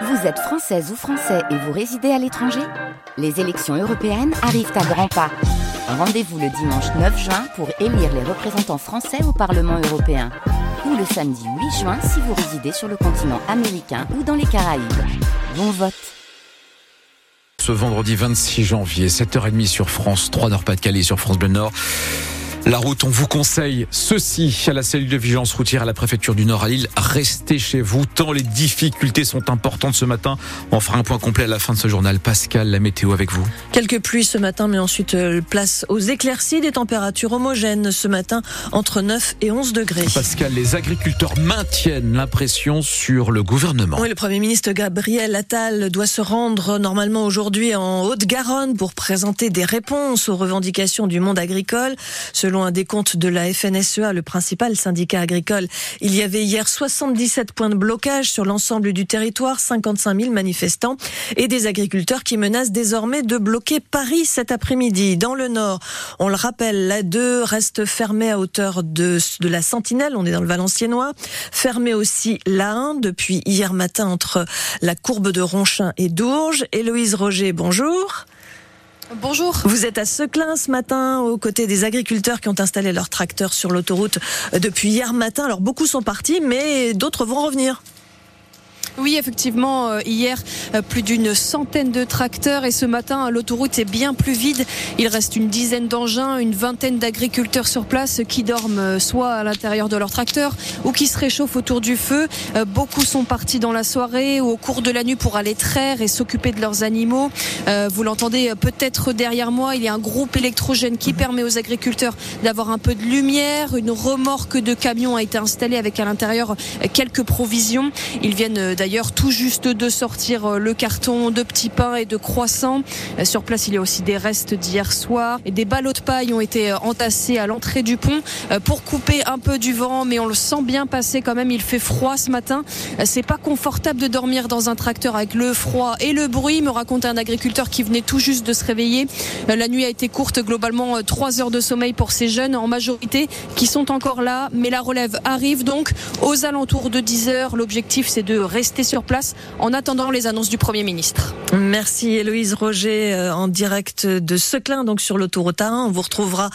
Vous êtes française ou français et vous résidez à l'étranger Les élections européennes arrivent à grands pas. Rendez-vous le dimanche 9 juin pour élire les représentants français au Parlement européen. Ou le samedi 8 juin si vous résidez sur le continent américain ou dans les Caraïbes. Bon vote Ce vendredi 26 janvier, 7h30 sur France 3 Nord-Pas-de-Calais sur France Bleu Nord. La route, on vous conseille ceci à la cellule de vigilance routière à la préfecture du Nord à Lille. Restez chez vous tant les difficultés sont importantes ce matin. On fera un point complet à la fin de ce journal. Pascal, la météo avec vous. Quelques pluies ce matin, mais ensuite euh, place aux éclaircies, des températures homogènes ce matin entre 9 et 11 degrés. Pascal, les agriculteurs maintiennent l'impression sur le gouvernement. Oui, le Premier ministre Gabriel Attal doit se rendre normalement aujourd'hui en Haute-Garonne pour présenter des réponses aux revendications du monde agricole. Selon un décompte de la FNSEA, le principal syndicat agricole, il y avait hier 77 points de blocage sur l'ensemble du territoire, 55 000 manifestants et des agriculteurs qui menacent désormais de bloquer Paris cet après-midi. Dans le nord, on le rappelle, la 2 reste fermée à hauteur de, de la Sentinelle, on est dans le Valenciennois. Fermée aussi la 1 depuis hier matin entre la courbe de Ronchin et Dourges. Héloïse Roger, bonjour. Bonjour. Vous êtes à Seclin ce matin aux côtés des agriculteurs qui ont installé leurs tracteurs sur l'autoroute depuis hier matin. Alors beaucoup sont partis, mais d'autres vont revenir. Oui, effectivement, euh, hier, euh, plus d'une centaine de tracteurs et ce matin, l'autoroute est bien plus vide. Il reste une dizaine d'engins, une vingtaine d'agriculteurs sur place qui dorment euh, soit à l'intérieur de leur tracteur ou qui se réchauffent autour du feu. Beaucoup sont partis dans la soirée ou au cours de la nuit pour aller traire et s'occuper de leurs animaux. Vous l'entendez peut-être derrière moi, il y a un groupe électrogène qui permet aux agriculteurs d'avoir un peu de lumière. Une remorque de camions a été installée avec à l'intérieur quelques provisions. Ils viennent d'ailleurs tout juste de sortir euh, le carton de petits pains et de croissants. Euh, sur place, il y a aussi des restes d'hier soir et des ballots de paille ont été euh, entassés à l'entrée du pont pour couper un peu du vent, mais on le sent bien passer quand même. Il fait froid ce matin. C'est pas confortable de dormir dans un tracteur avec le froid et le bruit, me raconte un agriculteur qui venait tout juste de se réveiller. La nuit a été courte, globalement 3 heures de sommeil pour ces jeunes en majorité qui sont encore là, mais la relève arrive donc aux alentours de 10 heures. L'objectif c'est de rester sur place en attendant les annonces du Premier ministre. Merci Héloïse Roger euh, en direct de Seclin, donc sur l'autoroute A1. On vous retrouvera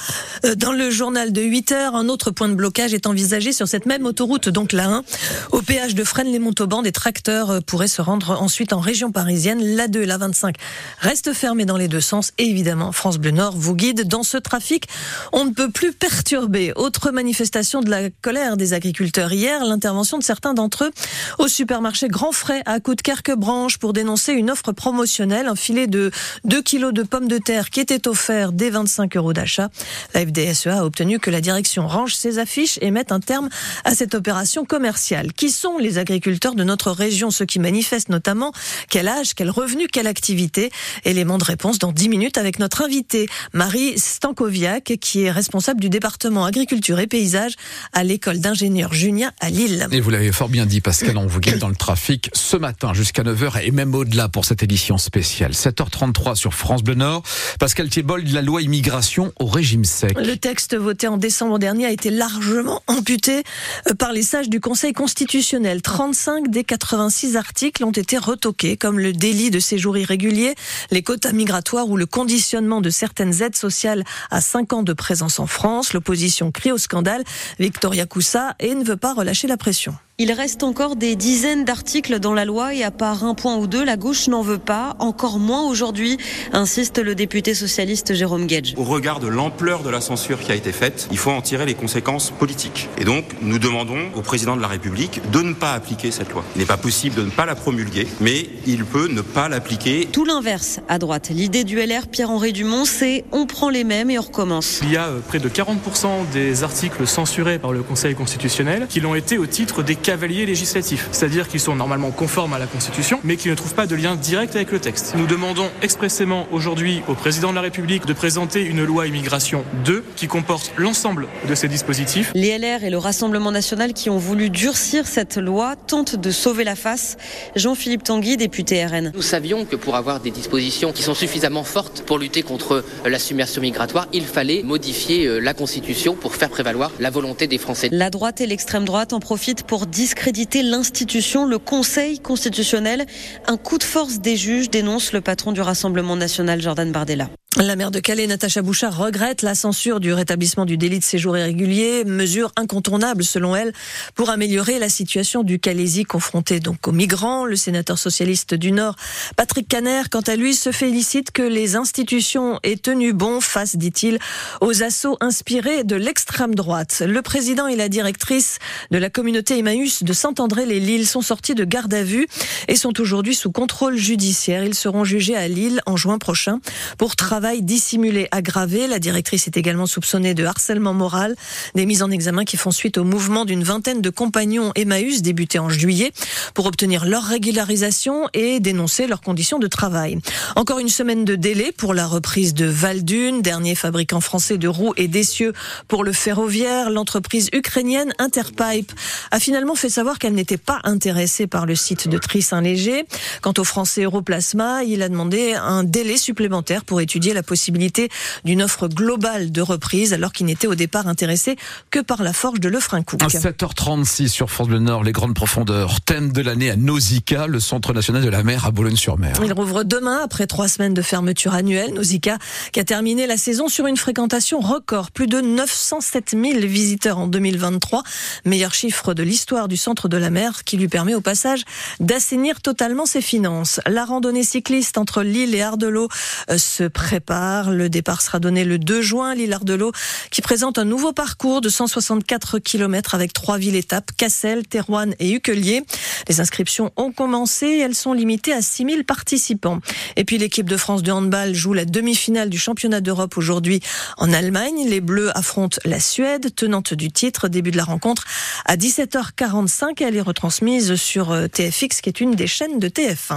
euh, dans le journal de 8 heures. Un autre point de blocage est envisagé sur cette même autoroute, donc la 1. Au péage de Fresnes-les-Montauban, des tracteurs euh, pourraient se rendre ensuite en région parisienne. La 2 et la 25 restent fermées dans les deux sens. Et évidemment, France Bleu Nord vous guide dans ce trafic. On ne peut plus perturber. Autre manifestation de la colère des agriculteurs hier, l'intervention de certains d'entre eux au supermarché Grand Frais à Coudekerque-Branche pour dénoncer une offre promotionnelle, un filet de 2 kilos de pommes de terre qui était offert dès 25 euros d'achat. La FDSEA a obtenu que la direction range ses affiches et mette un terme à cette opération commerciale. Qui sont les agriculteurs de notre région, ceux qui manifestent notamment Quel âge, quel revenu, quelle activité? Élément de réponse dans 10 minutes avec notre invitée Marie Stankoviak qui est responsable du département agriculture et paysage à l'école d'ingénieurs Junia à Lille. Et vous l'avez fort bien dit Pascal, on vous guide dans le trafic ce matin jusqu'à 9h et même au-delà pour cette édition spéciale. 7h33 sur France Bleu Nord. Pascal Thiebold, la loi immigration au régime sec. Le texte voté en décembre dernier a été largement amputé euh, par les sages du Conseil constitutionnel. 35 des 86 articles ont été retoqués, comme le délit de séjour irrégulier, les quotas migratoires ou le conditionnement de certaines aides sociales à 5 ans de présence en France. L'opposition crie au scandale. Victoria Coussa et ne veut pas relâcher la pression. Il reste encore des dizaines d'articles dans la loi et à part un point ou deux, la gauche n'en veut pas, encore moins aujourd'hui, insiste le député socialiste Jérôme Gage. Au regard de l'ampleur de la censure qui a été faite, il faut en tirer les conséquences politiques. Et donc, nous demandons au président de la République de ne pas appliquer cette loi. Il n'est pas possible de ne pas la promulguer, mais il peut ne pas l'appliquer. Tout l'inverse à droite. L'idée du LR Pierre-Henri Dumont, c'est on prend les mêmes et on recommence. Il y a euh, près de 40% des articles censurés par le Conseil constitutionnel qui l'ont été au titre des cavaliers législatifs, c'est-à-dire qu'ils sont normalement conformes à la Constitution, mais qui ne trouvent pas de lien direct avec le texte. Nous demandons expressément aujourd'hui au président de la République de présenter une loi immigration 2 qui comporte l'ensemble de ces dispositifs. Les LR et le Rassemblement national qui ont voulu durcir cette loi tentent de sauver la face. Jean-Philippe Tanguy, député RN. Nous savions que pour avoir des dispositions qui sont suffisamment fortes pour lutter contre la submersion migratoire, il fallait modifier euh, la Constitution pour faire prévaloir la volonté des Français. La droite et l'extrême droite en profitent pour discréditer l'institution, le Conseil constitutionnel. Un coup de force des juges, dénonce le patron du Rassemblement national, Jordan Bardella. La maire de Calais, Natacha Bouchard, regrette la censure du rétablissement du délit de séjour irrégulier, mesure incontournable selon elle pour améliorer la situation du Calaisie confronté donc aux migrants. Le sénateur socialiste du Nord, Patrick Caner, quant à lui, se félicite que les institutions aient tenu bon face, dit-il, aux assauts inspirés de l'extrême droite. Le président et la directrice de la communauté Emmaüs de Saint-André-les-Lilles sont sortis de garde à vue et sont aujourd'hui sous contrôle judiciaire. Ils seront jugés à Lille en juin prochain pour travail dissimulé aggravé. La directrice est également soupçonnée de harcèlement moral. Des mises en examen qui font suite au mouvement d'une vingtaine de compagnons Emmaüs débuté en juillet pour obtenir leur régularisation et dénoncer leurs conditions de travail. Encore une semaine de délai pour la reprise de Valdune, dernier fabricant français de roues et d'essieux pour le ferroviaire. L'entreprise ukrainienne Interpipe a finalement fait savoir qu'elle n'était pas intéressée par le site de Tri-Saint-Léger. Quant au français Europlasma, il a demandé un délai supplémentaire pour étudier la possibilité d'une offre globale de reprise alors qu'il n'était au départ intéressé que par la forge de Lefrancouc. À 7h36 sur France Bleu Nord, les grandes profondeurs. Thème de l'année à Nausicaa, le Centre national de la mer à Boulogne-sur-Mer. Il rouvre demain après trois semaines de fermeture annuelle. Nausicaa qui a terminé la saison sur une fréquentation record. Plus de 907 000 visiteurs en 2023. Meilleur chiffre de l'histoire du centre de la mer qui lui permet au passage d'assainir totalement ses finances. La randonnée cycliste entre Lille et Ardelot euh, se prépare le départ sera donné le 2 juin. L'île Ardelot qui présente un nouveau parcours de 164 km avec trois villes-étapes, Cassel, Terouanne et Uquelier. Les inscriptions ont commencé. Elles sont limitées à 6000 participants. Et puis l'équipe de France de handball joue la demi-finale du championnat d'Europe aujourd'hui en Allemagne. Les Bleus affrontent la Suède, tenante du titre. Début de la rencontre à 17h45. Elle est retransmise sur euh, TFX qui est une des chaînes de TF1.